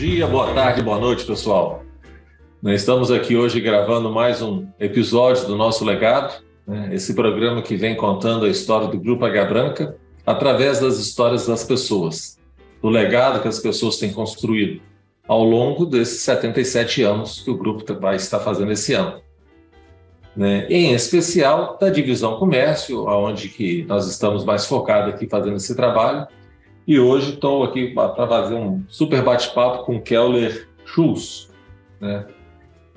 dia, boa tarde, boa noite, pessoal. Nós estamos aqui hoje gravando mais um episódio do nosso legado, né? esse programa que vem contando a história do Grupo H Branca através das histórias das pessoas, do legado que as pessoas têm construído ao longo desses 77 anos que o grupo vai estar fazendo esse ano. Né? Em especial da divisão comércio, aonde que nós estamos mais focados aqui fazendo esse trabalho, e hoje estou aqui para fazer um super bate-papo com Keller Schultz, né?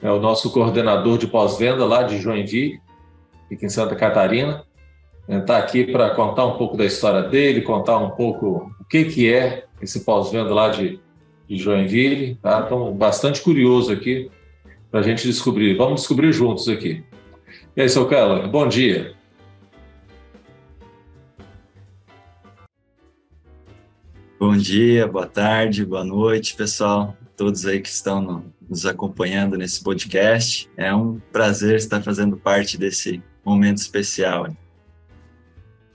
É o nosso coordenador de pós-venda lá de Joinville, aqui em Santa Catarina. Está aqui para contar um pouco da história dele, contar um pouco o que, que é esse pós-venda lá de, de Joinville. Tá? Bastante curioso aqui para a gente descobrir. Vamos descobrir juntos aqui. E aí, seu Keller, bom dia. Bom dia, boa tarde, boa noite, pessoal, todos aí que estão no, nos acompanhando nesse podcast. É um prazer estar fazendo parte desse momento especial.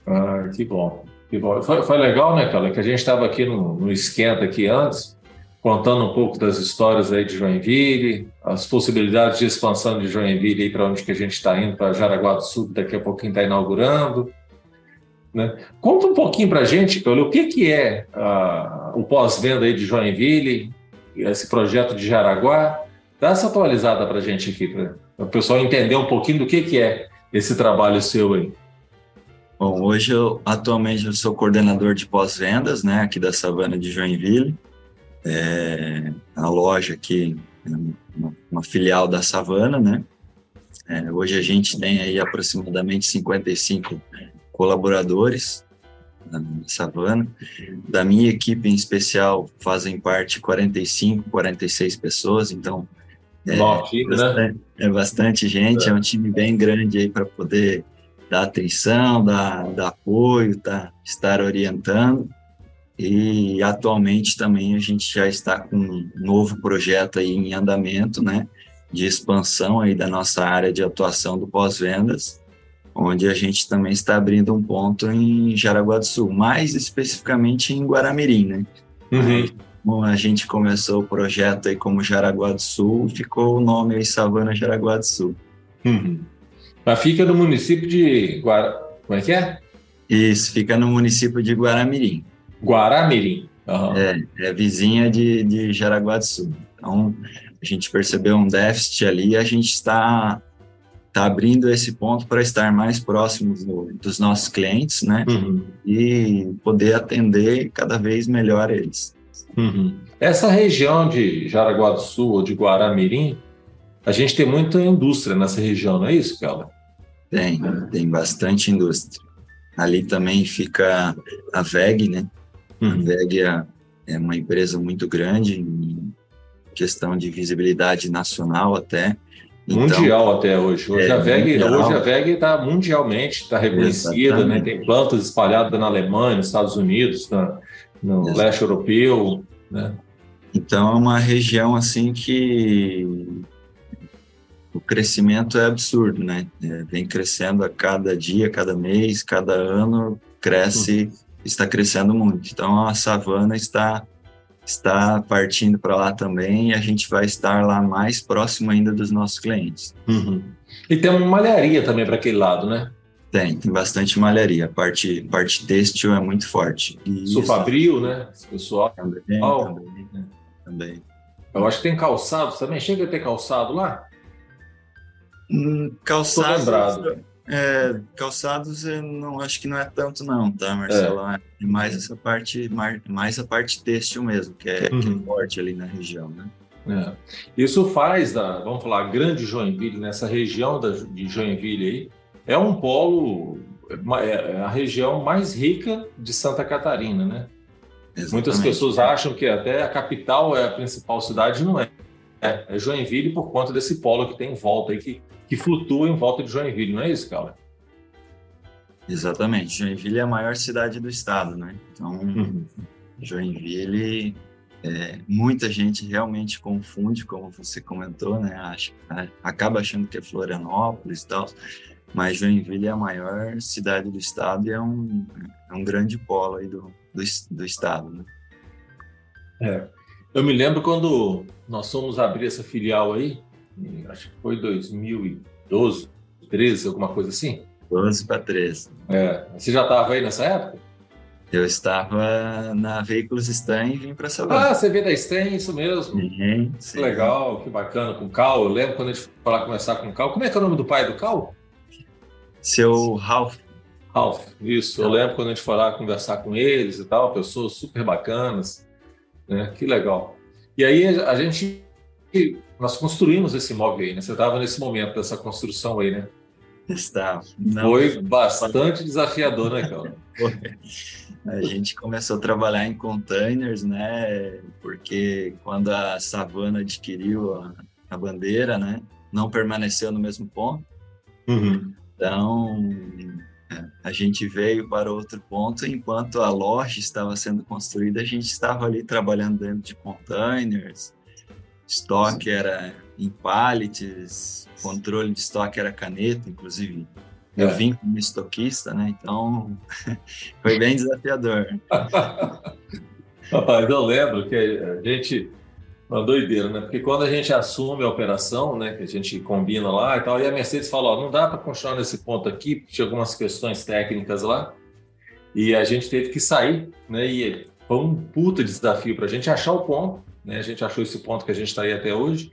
Ah, que bom, que bom. Foi, foi legal, né, cara, que a gente estava aqui no, no esquenta aqui antes, contando um pouco das histórias aí de Joinville, as possibilidades de expansão de Joinville aí para onde que a gente está indo, para Jaraguá do Sul, daqui a pouquinho está inaugurando. Né? Conta um pouquinho para a gente, Paulo, o que, que é uh, o pós-venda de Joinville, esse projeto de Jaraguá. Dá essa atualizada para a gente aqui, para o pessoal entender um pouquinho do que, que é esse trabalho seu aí. Bom, hoje eu atualmente eu sou coordenador de pós-vendas, né, aqui da Savana de Joinville. É, a loja aqui, é uma, uma filial da Savana, né? É, hoje a gente tem aí aproximadamente 55 colaboradores na Savana. Da minha equipe em especial fazem parte 45, 46 pessoas, então é, time, né? bastante, né? é bastante gente, é. é um time bem grande aí para poder dar atenção, dar, dar apoio, tá, estar orientando. E atualmente também a gente já está com um novo projeto aí em andamento, né, de expansão aí da nossa área de atuação do pós-vendas, onde a gente também está abrindo um ponto em Jaraguá do Sul, mais especificamente em Guaramirim, né? Uhum. Bom, a gente começou o projeto aí como Jaraguá do Sul, ficou o nome aí Savana Jaraguá do Sul. Uhum. Mas fica no município de Guara... Como é que é? Isso, fica no município de Guaramirim. Guaramirim. Uhum. É, é vizinha de, de Jaraguá do Sul. Então, a gente percebeu um déficit ali e a gente está está abrindo esse ponto para estar mais próximos do, dos nossos clientes, né? Uhum. E poder atender cada vez melhor eles. Uhum. Essa região de Jaraguá do Sul ou de Guaramirim, a gente tem muita indústria nessa região, não é isso, Carla? Tem, tem bastante indústria. Ali também fica a VEG, né? Uhum. A VEG é, é uma empresa muito grande em questão de visibilidade nacional até. Então, mundial até hoje. Hoje, é, a VEG, hoje a VEG está mundialmente está reconhecida, né? tem plantas espalhadas na Alemanha, nos Estados Unidos, na, no Exatamente. leste europeu. Né? Então é uma região assim que o crescimento é absurdo, né? É, vem crescendo a cada dia, cada mês, cada ano, cresce, uhum. está crescendo muito. Então a savana está está partindo para lá também e a gente vai estar lá mais próximo ainda dos nossos clientes. Uhum. E tem uma malharia também para aquele lado, né? Tem, tem bastante malharia. A parte, parte têxtil é muito forte. Sufabril, né? Esse pessoal. Também, oh. também, né? também. Eu acho que tem calçado também. Chega a ter calçado lá? Hum, calçado. É, calçados eu não acho que não é tanto não, tá, Marcelo? É, é mais essa parte, mais a parte têxtil mesmo, que é, uhum. que é forte ali na região, né? É. Isso faz da, vamos falar, grande Joinville, nessa região da, de Joinville aí, é um polo, é, é a região mais rica de Santa Catarina, né? Exatamente. Muitas pessoas acham que até a capital é a principal cidade, não é. É, é Joinville por conta desse polo que tem em volta aí, que que flutua em volta de Joinville, não é isso, Carla? Exatamente. Joinville é a maior cidade do estado, né? Então, uhum. Joinville, é, muita gente realmente confunde, como você comentou, né? Acha, acaba achando que é Florianópolis e tal, mas Joinville é a maior cidade do estado e é um, é um grande polo aí do, do, do estado, né? É. Eu me lembro quando nós fomos abrir essa filial aí, acho que foi 2012, 13, alguma coisa assim. 12 para 13. É. Você já estava aí nessa época? Eu estava na Veículos Stan e vim para Salvador. Ah, você veio da Stan, isso mesmo. Sim, legal, que bacana, com o Cal. Eu lembro quando a gente foi lá conversar com o Cal. Como é que é o nome do pai do Cal? Seu Ralph. Ralph, isso. Eu lembro quando a gente foi lá conversar com eles e tal, pessoas super bacanas. Né? Que legal. E aí a gente, nós construímos esse imóvel aí, né? Você estava nesse momento dessa construção aí, né? Estava. Foi bastante desafiador, né, cara? A gente começou a trabalhar em containers, né? Porque quando a Savana adquiriu a, a bandeira, né? Não permaneceu no mesmo ponto. Uhum. Então, a gente veio para outro ponto, enquanto a loja estava sendo construída, a gente estava ali trabalhando dentro de containers, estoque era em pallets, controle de estoque era caneta, inclusive. Eu é. vim como estoquista, né? Então, foi bem desafiador. Rapaz, eu lembro que a gente uma doideira, né? Porque quando a gente assume a operação, né, que a gente combina lá e tal, e a Mercedes fala, ó, não dá para continuar nesse ponto aqui, porque tinha algumas questões técnicas lá, e a gente teve que sair, né? E foi um puta desafio para a gente achar o ponto, né? A gente achou esse ponto que a gente está aí até hoje.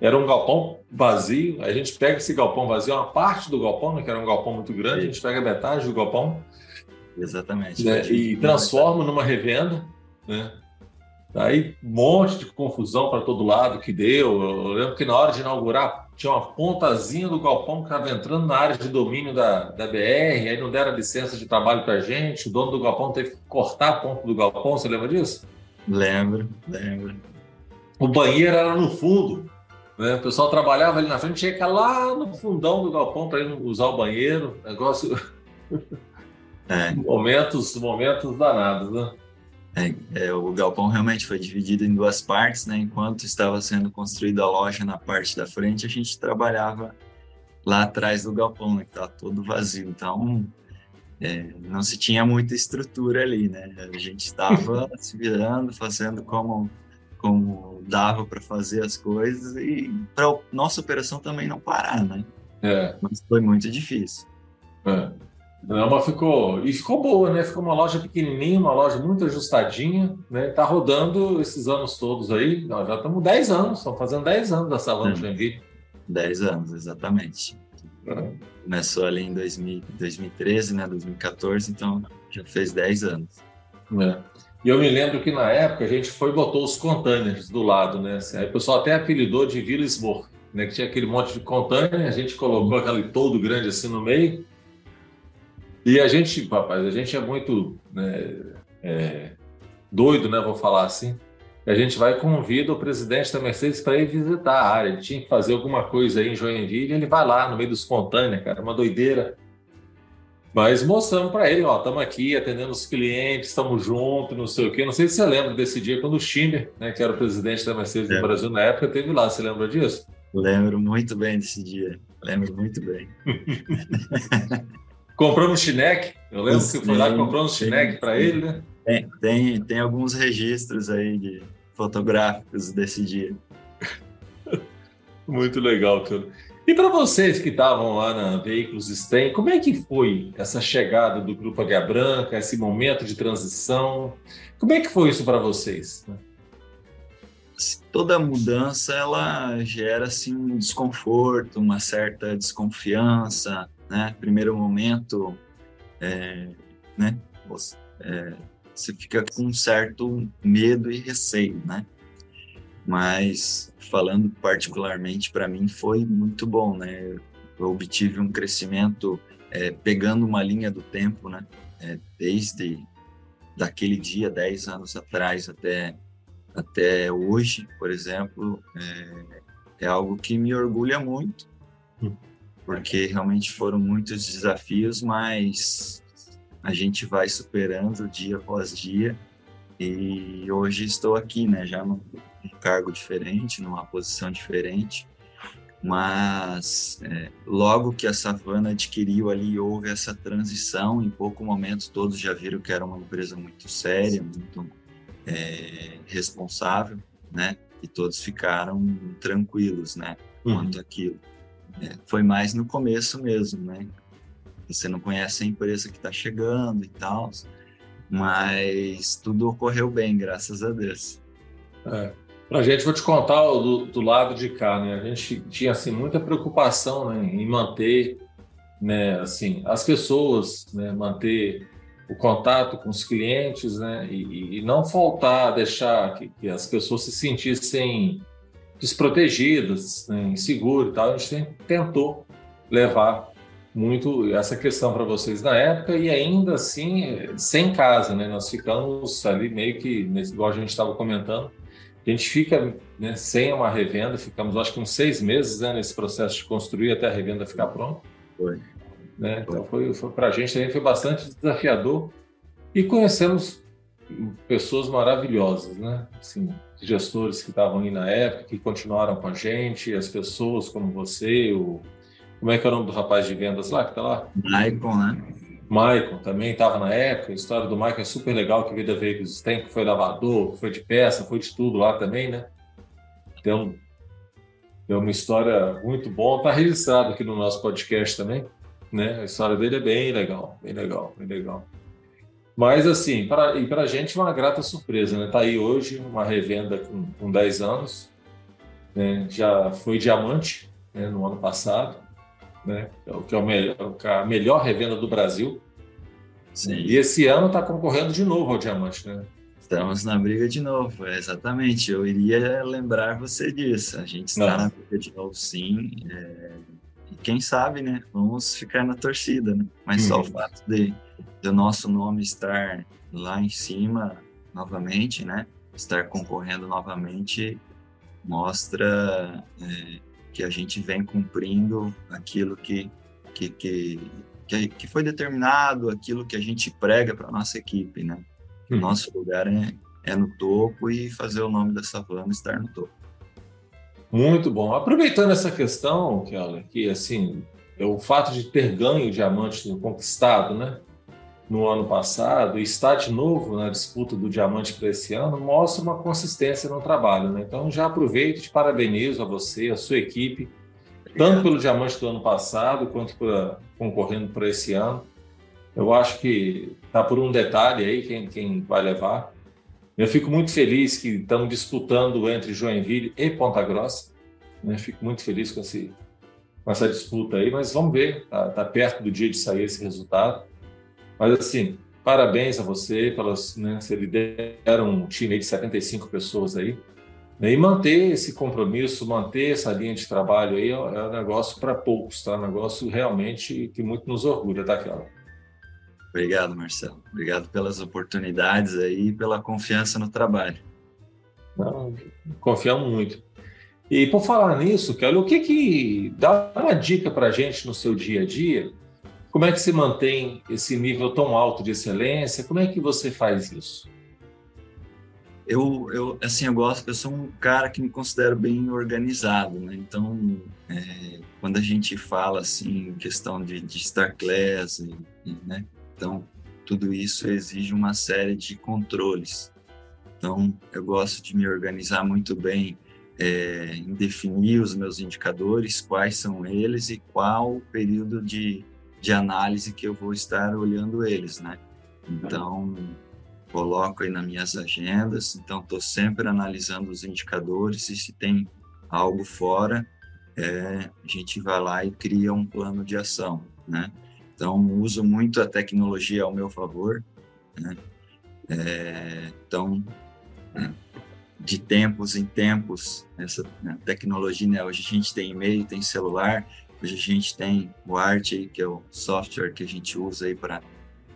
Era um galpão vazio, a gente pega esse galpão vazio, uma parte do galpão, né, que era um galpão muito grande, a gente pega metade do galpão, Exatamente. Né, e transforma numa revenda, né? Aí um monte de confusão para todo lado que deu. Eu lembro que na hora de inaugurar tinha uma pontazinha do galpão que estava entrando na área de domínio da, da BR, aí não deram licença de trabalho para a gente. O dono do galpão teve que cortar a ponta do galpão. Você lembra disso? Lembro, lembro. O banheiro era no fundo. Né? O pessoal trabalhava ali na frente, tinha que ir lá no fundão do galpão para ir usar o banheiro. Negócio. É. momentos, momentos danados, né? É, é, o galpão realmente foi dividido em duas partes, né? Enquanto estava sendo construída a loja na parte da frente, a gente trabalhava lá atrás do galpão, né? Que estava todo vazio. Então, é, não se tinha muita estrutura ali, né? A gente estava se virando, fazendo como como dava para fazer as coisas e para nossa operação também não parar, né? É. Mas foi muito difícil. É. Não, mas ficou. E ficou boa, né? Ficou uma loja pequenininha, uma loja muito ajustadinha, né? Tá rodando esses anos todos aí. Nós já estamos 10 anos, estamos fazendo 10 anos da Savana hum. Joinville. 10 anos, exatamente. Começou ali em 2000, 2013, né? 2014, então já fez 10 anos. É. E eu me lembro que na época a gente foi e botou os containers do lado, né? Aí o pessoal até apelidou de Vila Smor, né? Que tinha aquele monte de container, a gente colocou aquele todo grande assim no meio e a gente, rapaz, a gente é muito né, é, doido, né? Vou falar assim. A gente vai e convida o presidente da Mercedes para ir visitar a área. Ele tinha que fazer alguma coisa aí em Joinville, ele vai lá no meio dos containers, cara, uma doideira. Mas mostramos para ele, ó, estamos aqui atendendo os clientes, estamos juntos, não sei o quê. Não sei se você lembra desse dia quando o Schindler, né, que era o presidente da Mercedes é. do Brasil na época, teve lá. Você lembra disso? Lembro muito bem desse dia. Lembro muito bem. Comprou no Chinec, eu lembro sim, que foi lá e comprou no Chinec para ele, né? Tem, tem, tem alguns registros aí de fotográficos desse dia. Muito legal, tudo. E para vocês que estavam lá na Veículos STEM, como é que foi essa chegada do Grupo H Branca, esse momento de transição? Como é que foi isso para vocês? Toda mudança ela gera assim um desconforto, uma certa desconfiança, né? Primeiro momento, é, né? É, você fica com um certo medo e receio, né? Mas falando particularmente para mim foi muito bom, né? Eu obtive um crescimento é, pegando uma linha do tempo, né? É, desde daquele dia, 10 anos atrás até até hoje, por exemplo, é, é algo que me orgulha muito. Hum porque realmente foram muitos desafios, mas a gente vai superando dia após dia. E hoje estou aqui, né, já num, cargo diferente, numa posição diferente, mas é, logo que a Savana adquiriu ali, houve essa transição, em pouco momento todos já viram que era uma empresa muito séria, muito é, responsável, né? E todos ficaram tranquilos, né? Uhum. Quanto aquilo. É, foi mais no começo mesmo, né? Você não conhece a empresa que está chegando e tal, mas tudo ocorreu bem, graças a Deus. É. Para a gente, vou te contar do, do, lado de cá, né? A gente tinha assim muita preocupação né, em manter, né, assim, as pessoas, né, manter o contato com os clientes, né, e, e não faltar, deixar que, que, as pessoas se sentissem desprotegidas, né, inseguras e tal. A gente tentou levar muito essa questão para vocês na época e ainda assim sem casa, né? Nós ficamos ali meio que, igual a gente estava comentando, a gente fica né, sem uma revenda, ficamos acho que uns seis meses né, nesse processo de construir até a revenda ficar pronta. Foi. Né? Então foi, foi para a gente também foi bastante desafiador e conhecemos pessoas maravilhosas, né? Assim, gestores que estavam aí na época, que continuaram com a gente, as pessoas como você, o como é que é o nome do rapaz de vendas lá que está lá? Maicon, né? Maicon também estava na época. A história do Maicon é super legal, que Vida Veículos tem, que foi lavador, foi de peça, foi de tudo lá também, né? Um, tem uma história muito boa, está registrado aqui no nosso podcast também, né? A história dele é bem legal, bem legal, bem legal. Mas, assim, pra, e para a gente uma grata surpresa, né? Está aí hoje uma revenda com, com 10 anos, né? já foi diamante né? no ano passado, né? É que é o melhor, a melhor revenda do Brasil. Sim. E esse ano está concorrendo de novo ao Diamante, né? Estamos na briga de novo, é, exatamente. Eu iria lembrar você disso. A gente está Não. na briga de novo, sim. É... E quem sabe, né? Vamos ficar na torcida, né? Mas hum. só o uhum. fato de, de o nosso nome estar lá em cima novamente, né? Estar concorrendo novamente mostra é, que a gente vem cumprindo aquilo que, que, que, que, foi determinado, aquilo que a gente prega para a nossa equipe, né? O uhum. nosso lugar é, é no topo e fazer o nome da Savana estar no topo. Muito bom. Aproveitando essa questão, Kelly, que assim, é o fato de ter ganho o diamante conquistado, né? No ano passado e está de novo na disputa do diamante para esse ano, mostra uma consistência no trabalho. Né? Então, já aproveito e te parabenizo a você, a sua equipe, tanto pelo diamante do ano passado, quanto por, concorrendo para esse ano. Eu acho que está por um detalhe aí quem, quem vai levar. Eu fico muito feliz que estamos disputando entre Joinville e Ponta Grossa. Né? Fico muito feliz com, esse, com essa disputa aí, mas vamos ver, está tá perto do dia de sair esse resultado. Mas, assim, parabéns a você, pelas, né, você lidera um time de 75 pessoas aí. Né, e manter esse compromisso, manter essa linha de trabalho aí é, é um negócio para poucos, tá? Um negócio realmente que muito nos orgulha, tá, Kelly? Obrigado, Marcelo. Obrigado pelas oportunidades aí e pela confiança no trabalho. Não, confiamos muito. E por falar nisso, Kelly, o que que dá uma dica para a gente no seu dia a dia como é que se mantém esse nível tão alto de excelência? Como é que você faz isso? Eu, eu assim, eu gosto, eu sou um cara que me considero bem organizado, né? Então, é, quando a gente fala assim, questão de, de star class, né? Então, tudo isso exige uma série de controles. Então, eu gosto de me organizar muito bem é, em definir os meus indicadores, quais são eles e qual o período de, de análise que eu vou estar olhando eles, né? Então, coloco aí nas minhas agendas, então estou sempre analisando os indicadores e se tem algo fora, é, a gente vai lá e cria um plano de ação, né? Então, uso muito a tecnologia ao meu favor, né? É, então, né? de tempos em tempos, essa né, tecnologia, né? Hoje a gente tem e-mail, tem celular, Hoje a gente tem o Art, que é o software que a gente usa aí para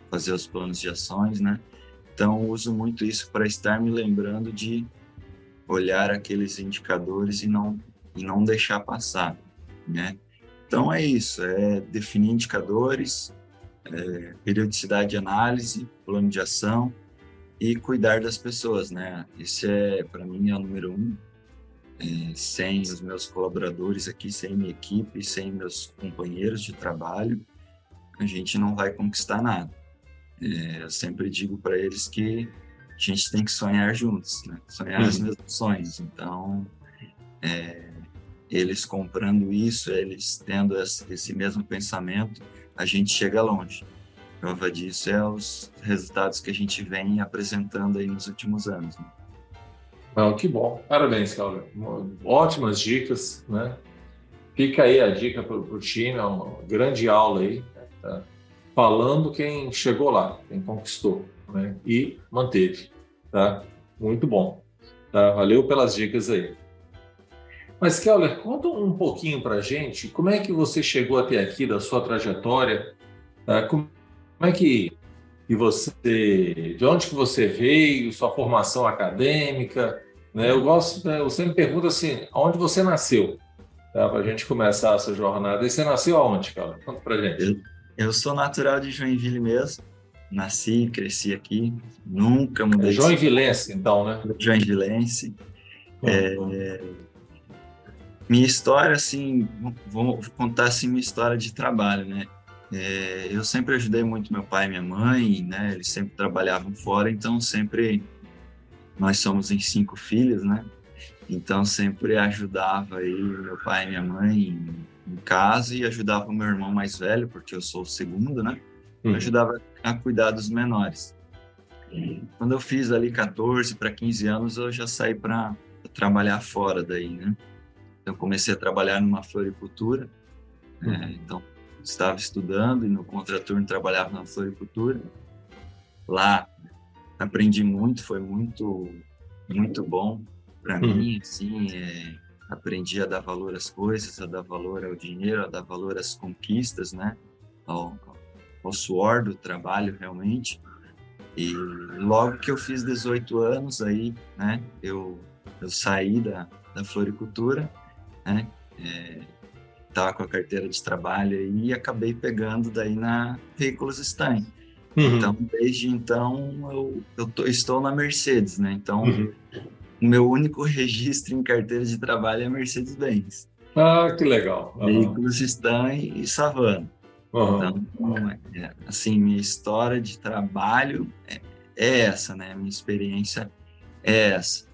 fazer os planos de ações, né? Então, uso muito isso para estar me lembrando de olhar aqueles indicadores e não, e não deixar passar, né? Então, é isso, é definir indicadores, é, periodicidade de análise, plano de ação e cuidar das pessoas, né? Esse é, para mim, é o número um é, sem os meus colaboradores aqui, sem minha equipe, sem meus companheiros de trabalho, a gente não vai conquistar nada. É, eu sempre digo para eles que a gente tem que sonhar juntos, né? Sonhar uhum. os mesmos sonhos. Então, é, eles comprando isso, eles tendo esse mesmo pensamento, a gente chega longe. Prova disso é os resultados que a gente vem apresentando aí nos últimos anos. Né? Não, que bom. Parabéns, Cláudio. Ótimas dicas, né? Fica aí a dica para o time, é uma grande aula aí, tá? falando quem chegou lá, quem conquistou né? e manteve. Tá? Muito bom. Tá? Valeu pelas dicas aí. Mas, Keller, conta um pouquinho para gente como é que você chegou até aqui da sua trajetória, tá? como é que e você, de onde que você veio, sua formação acadêmica, né? Eu gosto, né? eu sempre pergunto assim, aonde você nasceu, tá? Para a gente começar essa jornada. E você nasceu aonde, cara? Conta para gente. Eu, eu sou natural de Joinville mesmo, nasci, cresci aqui, nunca mudei. É Joinvilense, então, né? Joinvilense. Hum. É, minha história, assim, vou contar assim minha história de trabalho, né? É, eu sempre ajudei muito meu pai e minha mãe, né? Eles sempre trabalhavam fora, então sempre nós somos em cinco filhos, né? Então sempre ajudava aí meu pai e minha mãe em, em casa e ajudava o meu irmão mais velho, porque eu sou o segundo, né? Uhum. Ajudava a cuidar dos menores. Quando eu fiz ali 14 para 15 anos, eu já saí para trabalhar fora daí, né? Eu comecei a trabalhar numa floricultura, uhum. é, então estava estudando e no contraturno trabalhava na floricultura. Lá aprendi muito, foi muito muito bom para uhum. mim, assim, é, aprendi a dar valor às coisas, a dar valor ao dinheiro, a dar valor às conquistas, né? Ao, ao suor do trabalho realmente. E logo que eu fiz 18 anos aí, né, eu, eu saí da, da floricultura, né, é, tava com a carteira de trabalho e acabei pegando daí na Veículos Stein. Uhum. Então, desde então, eu, eu tô, estou na Mercedes, né? Então, uhum. o meu único registro em carteira de trabalho é Mercedes-Benz. Ah, que legal. Uhum. Veículos Stein e Savana. Então, é, assim, minha história de trabalho é, é, essa, né? Minha experiência é essa.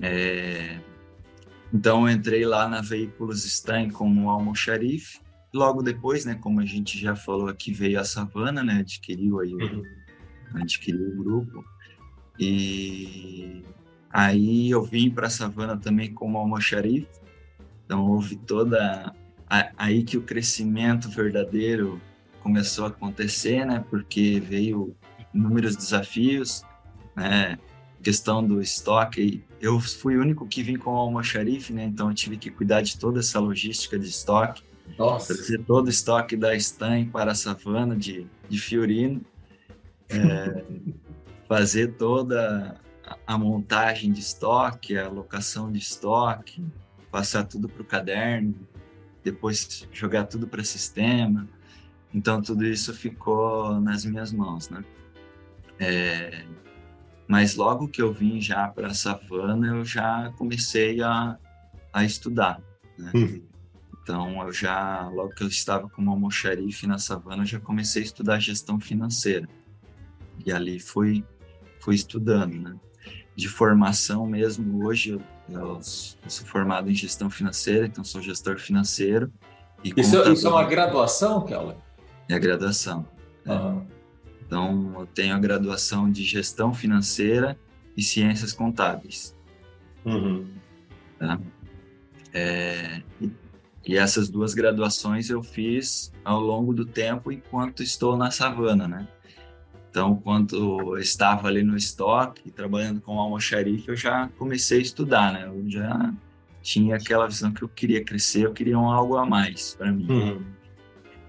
É, então, eu entrei lá na Veículos Stein como almoxarife. Logo depois, né, como a gente já falou aqui, veio a Savana, né, adquiriu aí, uhum. adquiriu o grupo. E aí eu vim para a Savana também como almoxarife. Então, houve toda aí que o crescimento verdadeiro começou a acontecer, né? Porque veio inúmeros desafios, né? Questão do estoque eu fui o único que vim com o almoxarife, né? Então eu tive que cuidar de toda essa logística de estoque. Nossa. Trazer todo o estoque da Stan para a savana de, de Fiorino. É, fazer toda a montagem de estoque, a alocação de estoque, passar tudo para o caderno, depois jogar tudo para sistema. Então tudo isso ficou nas minhas mãos, né? É, mas logo que eu vim já para a savana, eu já comecei a, a estudar. Né? Uhum. Então, eu já, logo que eu estava como almoxarife na savana, eu já comecei a estudar gestão financeira. E ali fui, fui estudando, né? De formação mesmo, hoje eu, eu sou formado em gestão financeira, então sou gestor financeiro. isso, isso é uma graduação, Keller? É a graduação. Uhum. Então, eu tenho a graduação de gestão financeira e ciências contábeis. Uhum. Tá? É, e, e, essas duas graduações eu fiz ao longo do tempo enquanto estou na savana, né? Então, quando eu estava ali no estoque, trabalhando com almoxarife, eu já comecei a estudar, né? Eu já tinha aquela visão que eu queria crescer, eu queria um algo a mais para mim. Uhum.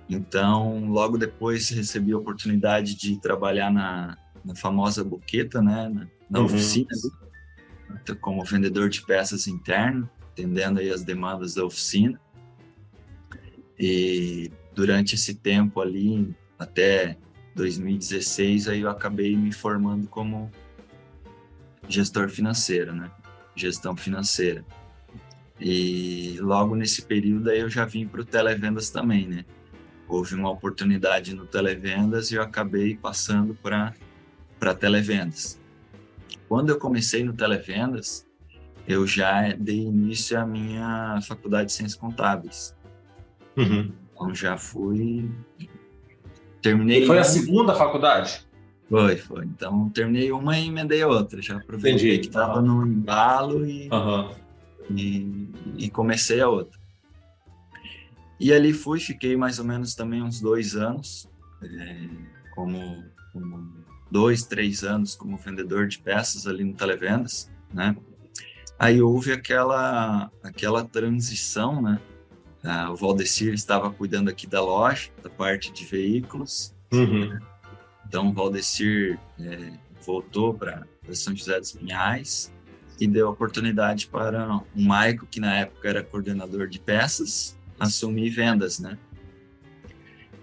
Então, logo depois recebi a oportunidade de trabalhar na, na famosa Boqueta, né, na, na uhum. oficina, como vendedor de peças interno, atendendo aí as demandas da oficina. E durante esse tempo ali, até 2016, aí eu acabei me formando como gestor financeiro, né? Gestão financeira. E logo nesse período aí eu já vim para o televendas também, né? houve uma oportunidade no televendas e eu acabei passando para televendas. quando eu comecei no Televendas, eu já dei início à minha faculdade de Ciências Contábeis. Uhum. Então já fui. Terminei. E foi a segunda faculdade? Foi, foi. Então terminei uma e emendei a outra. Já aproveitei Entendi. que estava no embalo e, uhum. e, e comecei a outra. E ali fui, fiquei mais ou menos também uns dois anos, é, como, como, dois, três anos como vendedor de peças ali no Televendas, né? Aí houve aquela, aquela transição, né? Ah, o Valdecir estava cuidando aqui da loja, da parte de veículos. Uhum. Então o Valdecir é, voltou para São José dos Pinhais e deu oportunidade para o Maico, que na época era coordenador de peças, assumir vendas, né?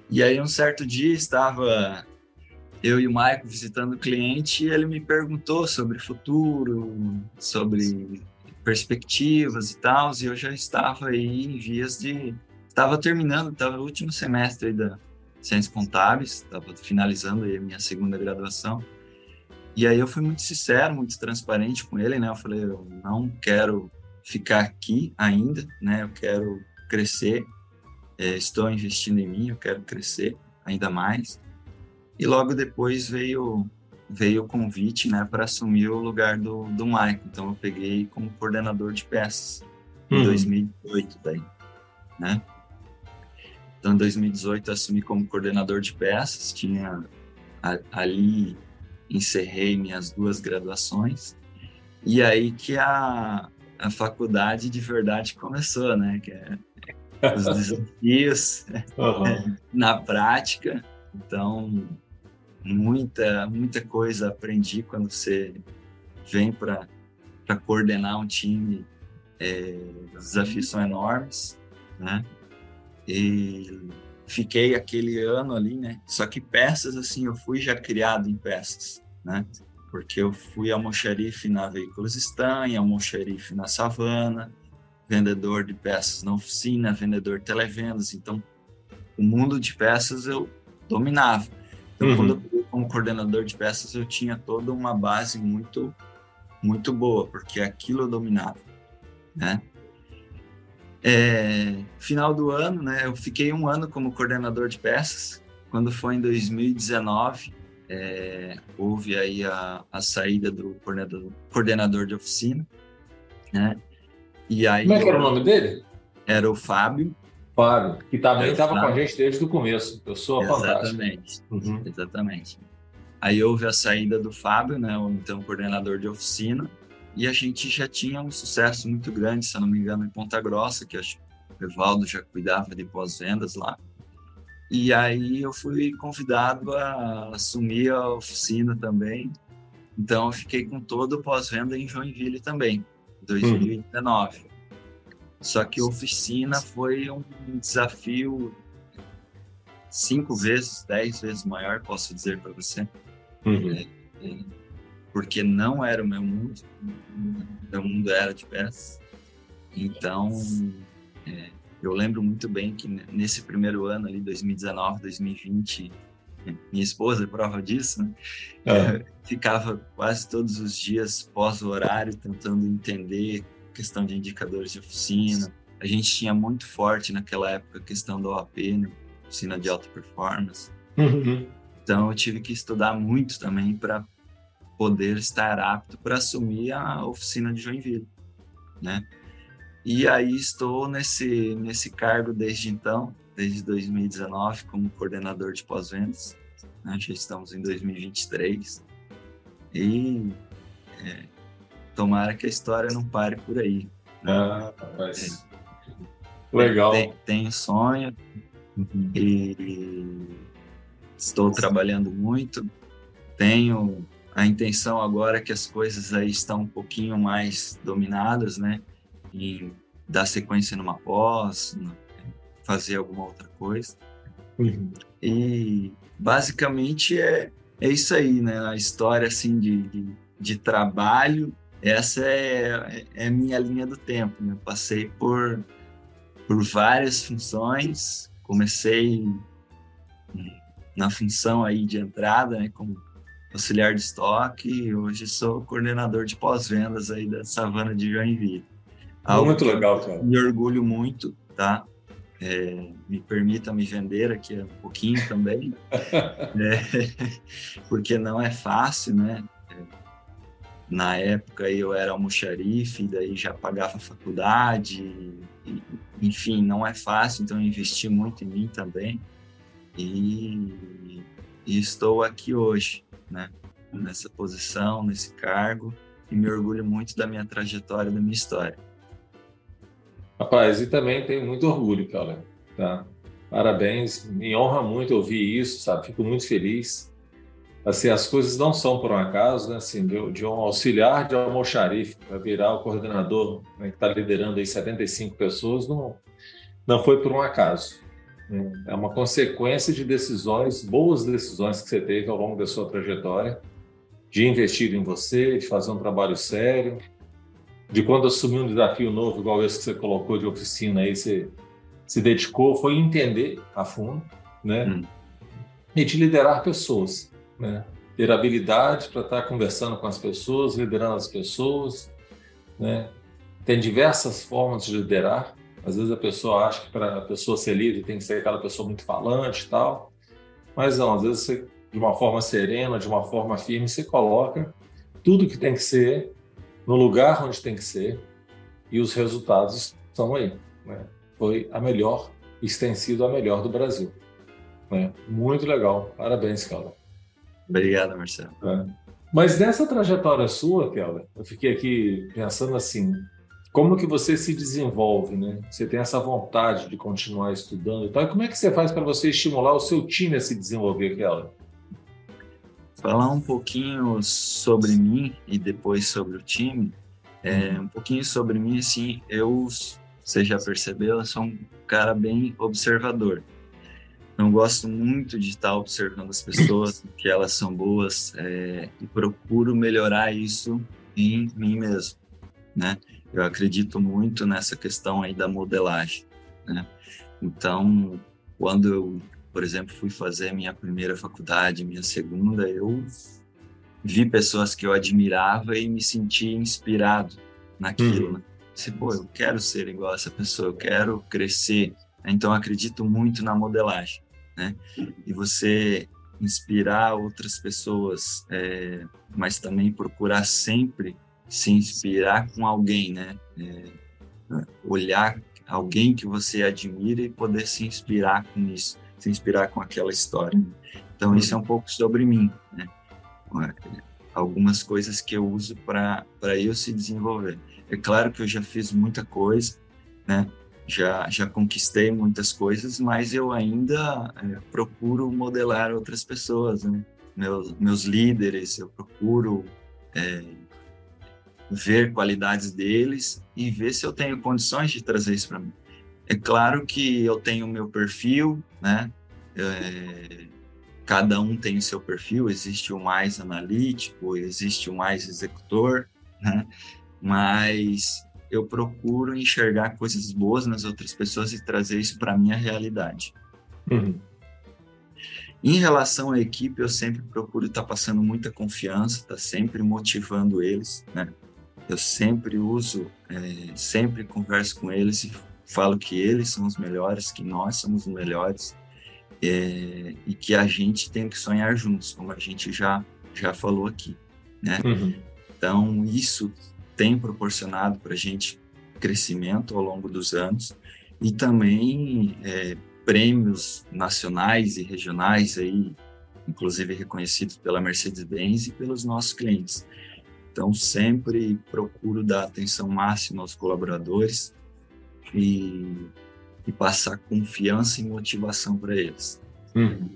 E aí um certo dia estava eu e o Maico visitando o cliente e ele me perguntou sobre futuro, sobre perspectivas e tal, e eu já estava aí em vias de estava terminando, estava no último semestre aí da Ciências Contábeis, estava finalizando aí a minha segunda graduação. E aí eu fui muito sincero, muito transparente com ele, né? Eu falei, eu não quero ficar aqui ainda, né? Eu quero crescer, é, estou investindo em mim, eu quero crescer ainda mais. E logo depois veio veio o convite, né, para assumir o lugar do, do Mike. Então eu peguei como coordenador de peças em uhum. 2018 daí, né? Então em 2018 eu assumi como coordenador de peças, tinha a, ali encerrei minhas duas graduações e aí que a, a faculdade de verdade começou, né? Que é os desafios uhum. na prática. Então, muita, muita coisa aprendi quando você vem para coordenar um time. É, os desafios são enormes, né? E fiquei aquele ano ali, né? Só que peças, assim, eu fui já criado em peças, né? Porque eu fui almoxarife na Veículos Estanha, almoxarife na Savana, vendedor de peças na oficina, vendedor de televendas. Então, o mundo de peças eu dominava. Então, uhum. quando eu fui como coordenador de peças, eu tinha toda uma base muito, muito boa, porque aquilo eu dominava, né? É, final do ano, né? Eu fiquei um ano como coordenador de peças. Quando foi em 2019, é, houve aí a, a saída do coordenador, coordenador de oficina, né? E aí, Como é que era o nome dele? Era o Fábio. Fábio, que também estava com a gente desde o começo. Eu sou Exatamente. Uhum. Exatamente. Aí houve a saída do Fábio, né, o então coordenador de oficina, e a gente já tinha um sucesso muito grande, se eu não me engano, em Ponta Grossa, que acho que o Evaldo já cuidava de pós-vendas lá. E aí eu fui convidado a assumir a oficina também. Então eu fiquei com todo o pós-venda em Joinville também. 2019. Uhum. Só que oficina foi um desafio cinco vezes, dez vezes maior, posso dizer para você. Uhum. É, é, porque não era o meu mundo, meu mundo era de peças. Então, é, eu lembro muito bem que nesse primeiro ano ali, 2019, 2020, minha esposa é prova disso, né? É. ficava quase todos os dias pós o horário tentando entender questão de indicadores de oficina. A gente tinha muito forte naquela época a questão da OAP, né? oficina de alta performance. Uhum. Então eu tive que estudar muito também para poder estar apto para assumir a oficina de Joinville, né? E aí estou nesse nesse cargo desde então desde 2019 como coordenador de pós-vendas. Né? Já estamos em 2023 e é, tomara que a história não pare por aí. Né? Ah, rapaz. É, Legal. Tenho, tenho sonho uhum. e estou trabalhando muito. Tenho a intenção agora que as coisas aí estão um pouquinho mais dominadas, né? E dar sequência numa pós, fazer alguma outra coisa. Uhum. E basicamente é, é isso aí, né? A história assim de, de, de trabalho, essa é, é a minha linha do tempo. Né? Passei por, por várias funções, comecei na função aí de entrada, né? Como auxiliar de estoque e hoje sou coordenador de pós-vendas aí da Savana de Joinville. Algo muito legal, cara. Me orgulho muito, tá? É, me permita me vender aqui um pouquinho também, é, porque não é fácil, né? Na época eu era almoxarife, daí já pagava faculdade, e, enfim, não é fácil, então eu investi muito em mim também. E, e estou aqui hoje, né? Nessa posição, nesse cargo, e me orgulho muito da minha trajetória, da minha história. Rapaz, e também tenho muito orgulho, cara. Tá? Parabéns, me honra muito ouvir isso, sabe? Fico muito feliz assim, as coisas não são por um acaso, né? Assim, de, de um auxiliar de almoxarife para virar o coordenador né, que está liderando aí 75 pessoas, não, não foi por um acaso. Né? É uma consequência de decisões, boas decisões que você teve ao longo da sua trajetória, de investir em você, de fazer um trabalho sério, de quando assumir um desafio novo, igual esse que você colocou de oficina aí, você se dedicou, foi entender a fundo, né? Hum. E de liderar pessoas né? ter habilidade para estar conversando com as pessoas, liderando as pessoas, né? Tem diversas formas de liderar. Às vezes a pessoa acha que para a pessoa ser líder tem que ser aquela pessoa muito falante e tal, mas não. Às vezes você, de uma forma serena, de uma forma firme, você coloca tudo que tem que ser no lugar onde tem que ser e os resultados estão aí. Né? Foi a melhor, e tem sido a melhor do Brasil. Né? Muito legal. Parabéns, cara. Obrigado, Marcelo. É. Mas nessa trajetória sua, Kelly, eu fiquei aqui pensando assim, como que você se desenvolve, né? Você tem essa vontade de continuar estudando e tal. E como é que você faz para você estimular o seu time a se desenvolver, Kelly? Falar um pouquinho sobre mim e depois sobre o time. É, um pouquinho sobre mim, assim, eu, você já percebeu, eu sou um cara bem observador não gosto muito de estar observando as pessoas, que elas são boas, é, e procuro melhorar isso em mim mesmo, né? Eu acredito muito nessa questão aí da modelagem, né? Então, quando eu, por exemplo, fui fazer minha primeira faculdade, minha segunda, eu vi pessoas que eu admirava e me senti inspirado naquilo, uhum. né? Se, pô, eu quero ser igual a essa pessoa, eu quero crescer, então acredito muito na modelagem né? E você inspirar outras pessoas, é, mas também procurar sempre se inspirar com alguém, né? É, olhar alguém que você admira e poder se inspirar com isso, se inspirar com aquela história. Então isso é um pouco sobre mim, né? Algumas coisas que eu uso para para eu se desenvolver. É claro que eu já fiz muita coisa, né? Já, já conquistei muitas coisas, mas eu ainda é, procuro modelar outras pessoas, né? meus, meus líderes, eu procuro é, ver qualidades deles e ver se eu tenho condições de trazer isso para mim. É claro que eu tenho meu perfil, né? É, cada um tem o seu perfil, existe o mais analítico, existe o mais executor, né? Mas eu procuro enxergar coisas boas nas outras pessoas e trazer isso para a minha realidade. Uhum. Em relação à equipe, eu sempre procuro estar tá passando muita confiança, estar tá sempre motivando eles, né? Eu sempre uso, é, sempre converso com eles e falo que eles são os melhores, que nós somos os melhores é, e que a gente tem que sonhar juntos, como a gente já já falou aqui, né? Uhum. Então isso tem proporcionado para a gente crescimento ao longo dos anos e também é, prêmios nacionais e regionais aí, inclusive reconhecidos pela Mercedes-Benz e pelos nossos clientes. Então sempre procuro dar atenção máxima aos colaboradores e, e passar confiança e motivação para eles. Uhum.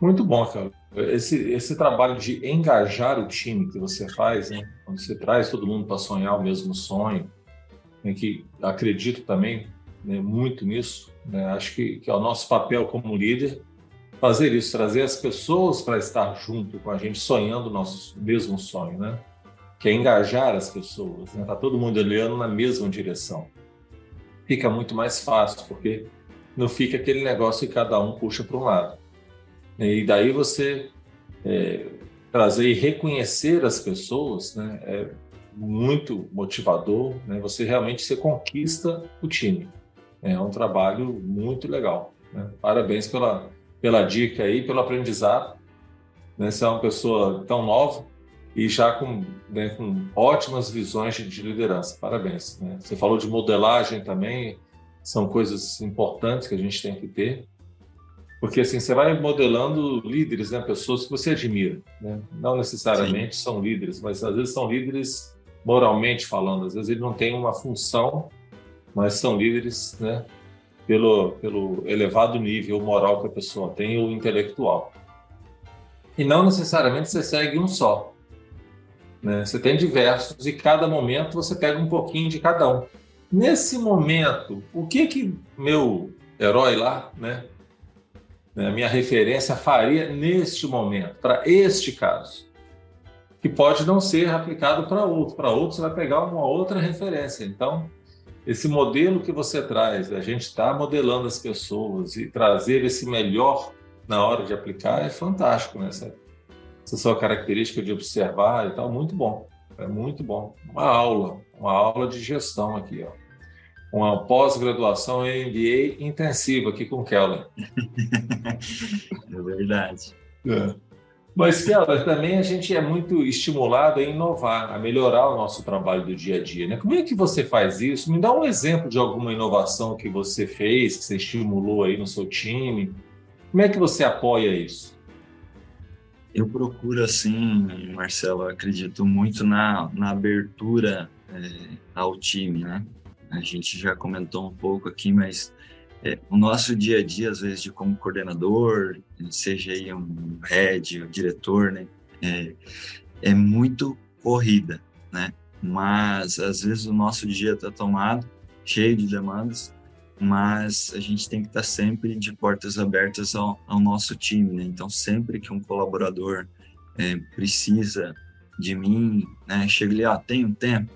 Muito bom, cara. Esse, esse trabalho de engajar o time que você faz, né? quando você traz todo mundo para sonhar o mesmo sonho, né? que acredito também né, muito nisso, né? acho que, que é o nosso papel como líder fazer isso, trazer as pessoas para estar junto com a gente, sonhando o nosso mesmo sonho, né? que é engajar as pessoas, né? Tá todo mundo olhando na mesma direção. Fica muito mais fácil, porque não fica aquele negócio que cada um puxa para um lado. E daí você é, trazer e reconhecer as pessoas, né, é muito motivador. Né? Você realmente se conquista o time. É um trabalho muito legal. Né? Parabéns pela, pela dica aí, pelo aprendizado. Né? Você é uma pessoa tão nova e já com, né, com ótimas visões de liderança. Parabéns. Né? Você falou de modelagem também, são coisas importantes que a gente tem que ter. Porque assim, você vai modelando líderes, né? pessoas que você admira. Né? Não necessariamente Sim. são líderes, mas às vezes são líderes moralmente falando. Às vezes ele não tem uma função, mas são líderes né? pelo, pelo elevado nível moral que a pessoa tem ou intelectual. E não necessariamente você segue um só. Né? Você tem diversos e cada momento você pega um pouquinho de cada um. Nesse momento, o que que meu herói lá, né, né, minha referência faria neste momento, para este caso, que pode não ser aplicado para outro. Para outro, você vai pegar uma outra referência. Então, esse modelo que você traz, a gente está modelando as pessoas e trazer esse melhor na hora de aplicar é fantástico, né? Essa sua característica de observar e tal, muito bom. É muito bom. Uma aula, uma aula de gestão aqui, ó uma pós-graduação em MBA intensiva aqui com Keller. é verdade. É. Mas, Keller, também a gente é muito estimulado a inovar, a melhorar o nosso trabalho do dia a dia. Né? Como é que você faz isso? Me dá um exemplo de alguma inovação que você fez, que você estimulou aí no seu time. Como é que você apoia isso? Eu procuro, assim, Marcelo, acredito muito na, na abertura é, ao time, né? A gente já comentou um pouco aqui, mas é, o nosso dia a dia, às vezes, de como coordenador, seja aí um head, um diretor, né, é, é muito corrida, né? Mas às vezes o nosso dia está tomado, cheio de demandas, mas a gente tem que estar tá sempre de portas abertas ao, ao, nosso time, né? Então sempre que um colaborador é, precisa de mim, né? Chega ali, ó, tem um tempo?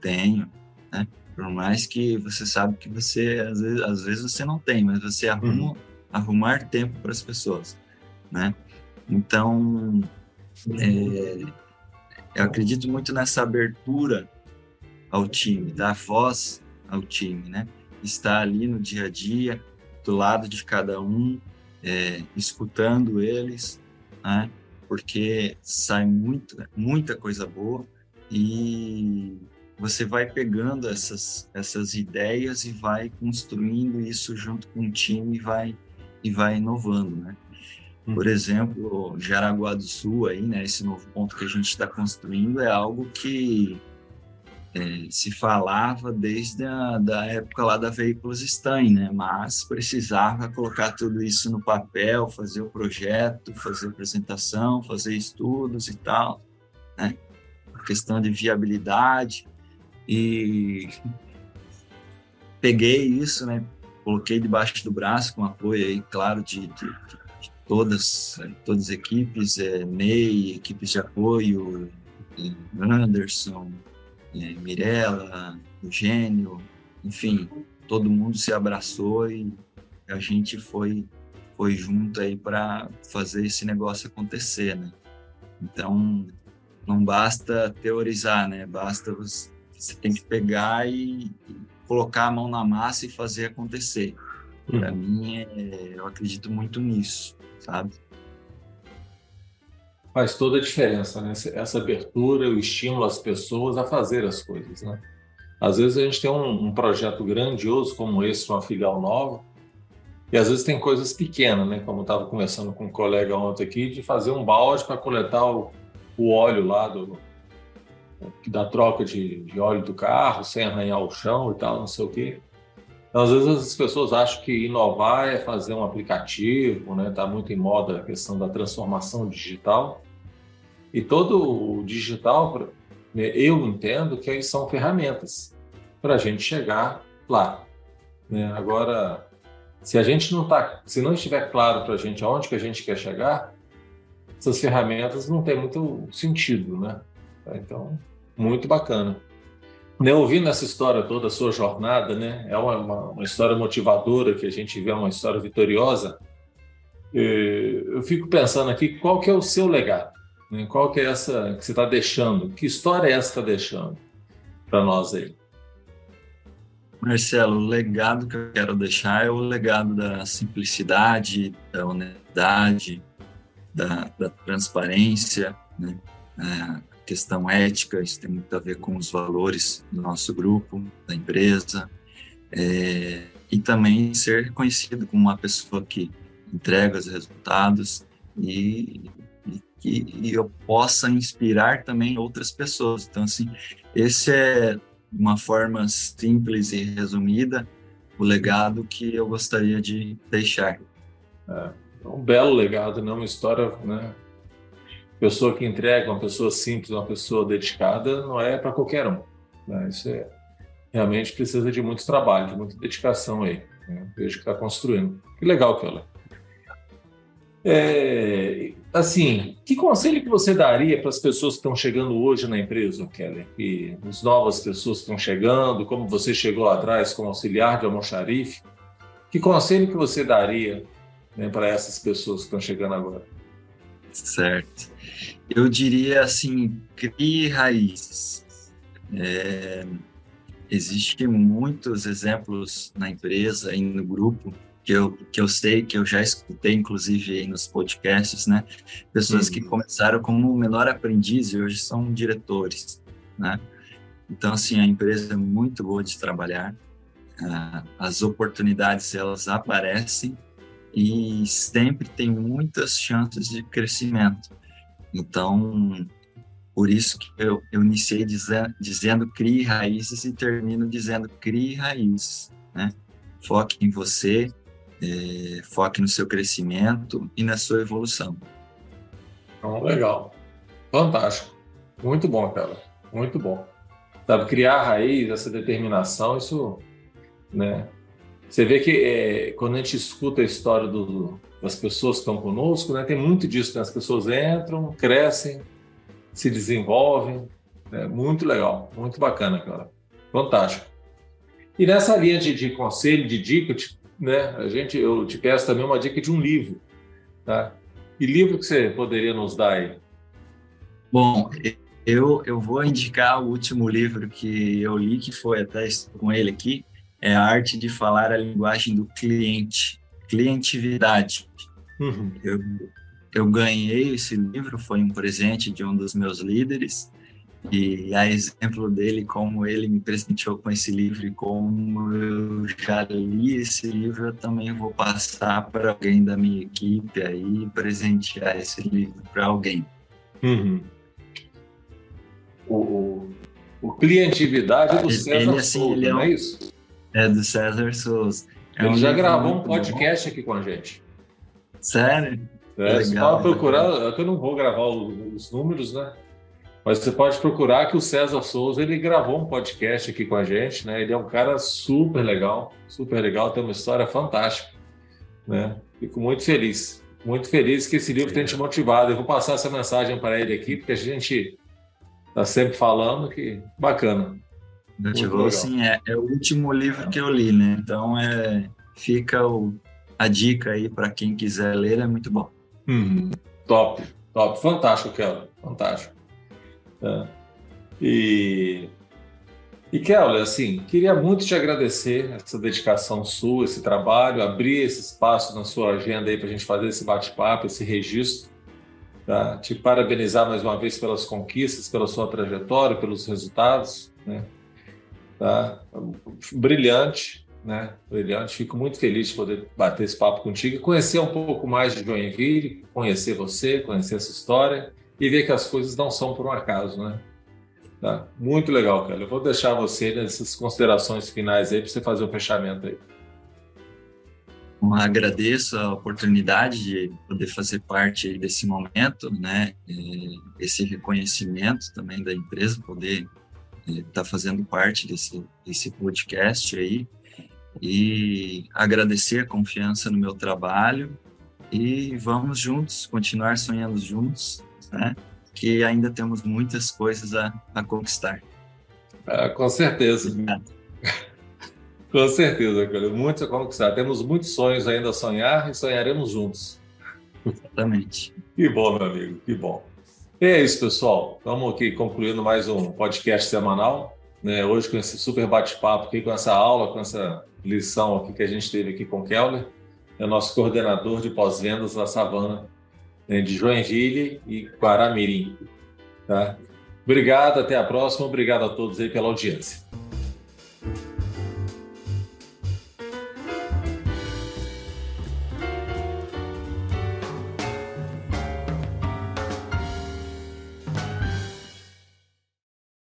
Tenho, né? Por mais que você sabe que você, às vezes, às vezes você não tem, mas você arruma, uhum. arrumar tempo para as pessoas, né? Então, é, eu acredito muito nessa abertura ao time, dar voz ao time, né? Estar ali no dia a dia, do lado de cada um, é, escutando eles, né? Porque sai muita, muita coisa boa e você vai pegando essas, essas ideias e vai construindo isso junto com o time e vai, e vai inovando, né? Por uhum. exemplo, Jaraguá do Sul, aí, né, esse novo ponto que a gente está construindo é algo que é, se falava desde a da época lá da Veículos Stein, né? mas precisava colocar tudo isso no papel, fazer o projeto, fazer apresentação, fazer estudos e tal, né? A questão de viabilidade. E peguei isso, né? Coloquei debaixo do braço com apoio aí, claro, de, de, de todas, todas as equipes, é, MEI, equipes de apoio, Anderson, é, Mirella, Eugênio, enfim, todo mundo se abraçou e a gente foi foi junto aí para fazer esse negócio acontecer, né? Então, não basta teorizar, né? Basta você tem que pegar e, colocar a mão na massa e fazer acontecer. Uhum. Para mim, é, eu acredito muito nisso, sabe? Faz toda a diferença, né? Essa abertura, o estímulo às pessoas a fazer as coisas, né? Às vezes a gente tem um, um projeto grandioso como esse, uma filial nova, e às vezes tem coisas pequenas, né? Como eu estava conversando com um colega ontem aqui, de fazer um balde para coletar o, o óleo lá do, da troca de, de óleo do carro sem arranhar o chão e tal, não sei o quê. Então, às vezes as pessoas acham que inovar é fazer um aplicativo, né? Está muito em moda a questão da transformação digital. E todo o digital, né, eu entendo que são ferramentas para a gente chegar lá. Né? Agora, se a gente não tá, se não estiver claro para a gente aonde que a gente quer chegar, essas ferramentas não têm muito sentido, né? Então, muito bacana. Né, ouvindo essa história toda, a sua jornada, né, é uma, uma, uma história motivadora, que a gente vê uma história vitoriosa. Eu fico pensando aqui, qual que é o seu legado? Né? Qual que é essa que você está deixando? Que história é essa que está deixando para nós aí? Marcelo, o legado que eu quero deixar é o legado da simplicidade, da honestidade, da, da transparência, né? a questão ética, isso tem muito a ver com os valores do nosso grupo, da empresa, é, e também ser reconhecido como uma pessoa que entrega os resultados e, e que eu possa inspirar também outras pessoas. Então, assim, esse é uma forma simples e resumida o legado que eu gostaria de deixar. É, é um belo legado, né? Uma história, né? Pessoa que entrega, uma pessoa simples, uma pessoa dedicada, não é para qualquer um. Né? Isso é, realmente precisa de muito trabalho, de muita dedicação aí. Né? Vejo que está construindo. Que legal, Keller. É, assim, que conselho que você daria para as pessoas que estão chegando hoje na empresa, Keller? E as novas pessoas que estão chegando, como você chegou lá atrás como auxiliar de almoxarife, que conselho que você daria né, para essas pessoas que estão chegando agora? Certo. Eu diria assim, crie raízes. É, Existem muitos exemplos na empresa e no grupo que eu, que eu sei, que eu já escutei, inclusive, nos podcasts, né? Pessoas uhum. que começaram como menor aprendiz e hoje são diretores, né? Então, assim, a empresa é muito boa de trabalhar, uh, as oportunidades, elas aparecem e sempre tem muitas chances de crescimento. Então, por isso que eu, eu iniciei dizendo, dizendo crie raízes e termino dizendo crie raízes, né? Foque em você, é, foque no seu crescimento e na sua evolução. Então, legal. Fantástico. Muito bom, cara. Muito bom. Sabe, criar raiz, essa determinação, isso, né? Você vê que é, quando a gente escuta a história do, das pessoas que estão conosco, né, tem muito disso, né? As pessoas entram, crescem, se desenvolvem. É muito legal, muito bacana, cara. Fantástico. E nessa linha de, de conselho, de dica, né, a gente, eu te peço também uma dica de um livro. Tá? Que livro que você poderia nos dar aí? Bom, eu, eu vou indicar o último livro que eu li, que foi até com ele aqui, é A Arte de Falar a Linguagem do Cliente, Clientividade. Uhum. Eu, eu ganhei esse livro, foi um presente de um dos meus líderes, e a exemplo dele, como ele me presenteou com esse livro e como eu já li esse livro, eu também vou passar para alguém da minha equipe aí, presentear esse livro para alguém. Uhum. O, o, o Clientividade do César ele, assim, Souza, ele é, um, é isso? É do César Souza. É ele um já gravou um podcast bom. aqui com a gente. Sério? É, legal, você pode procurar, legal. eu não vou gravar os números, né? Mas você pode procurar que o César Souza ele gravou um podcast aqui com a gente, né? Ele é um cara super legal, super legal, tem uma história fantástica, né? Fico muito feliz, muito feliz que esse livro tenha te motivado. Eu vou passar essa mensagem para ele aqui, porque a gente está sempre falando que bacana. Motivou, sim, é, é o último livro que eu li, né? Então é, fica o, a dica aí para quem quiser ler, é muito bom. Uhum. Top, top, fantástico, Kelly, fantástico. É. E, e Kelly, assim, queria muito te agradecer essa dedicação sua, esse trabalho, abrir esse espaço na sua agenda aí para a gente fazer esse bate-papo, esse registro. Tá? Te parabenizar mais uma vez pelas conquistas, pela sua trajetória, pelos resultados. Né? Tá? Brilhante, né? Brilhante. Fico muito feliz de poder bater esse papo contigo e conhecer um pouco mais de Joinville, conhecer você, conhecer essa história e ver que as coisas não são por um acaso, né? Tá? Muito legal, cara. Eu vou deixar você nessas considerações finais aí para você fazer o fechamento aí. Agradeço a oportunidade de poder fazer parte desse momento, né? Esse reconhecimento também da empresa, poder estar tá fazendo parte desse, desse podcast aí e agradecer a confiança no meu trabalho e vamos juntos, continuar sonhando juntos, né? Que ainda temos muitas coisas a, a conquistar. Ah, com certeza. Obrigado. com certeza, cara. Muitos a conquistar. Temos muitos sonhos ainda a sonhar e sonharemos juntos. Exatamente. Que bom, meu amigo, que bom. É isso, pessoal. Estamos aqui concluindo mais um podcast semanal. Né? Hoje com esse super bate-papo aqui, com essa aula, com essa lição aqui que a gente teve aqui com o Keller, é nosso coordenador de pós-vendas da Savana, né? de Joinville e Guaramirim. Tá? Obrigado, até a próxima. Obrigado a todos aí pela audiência.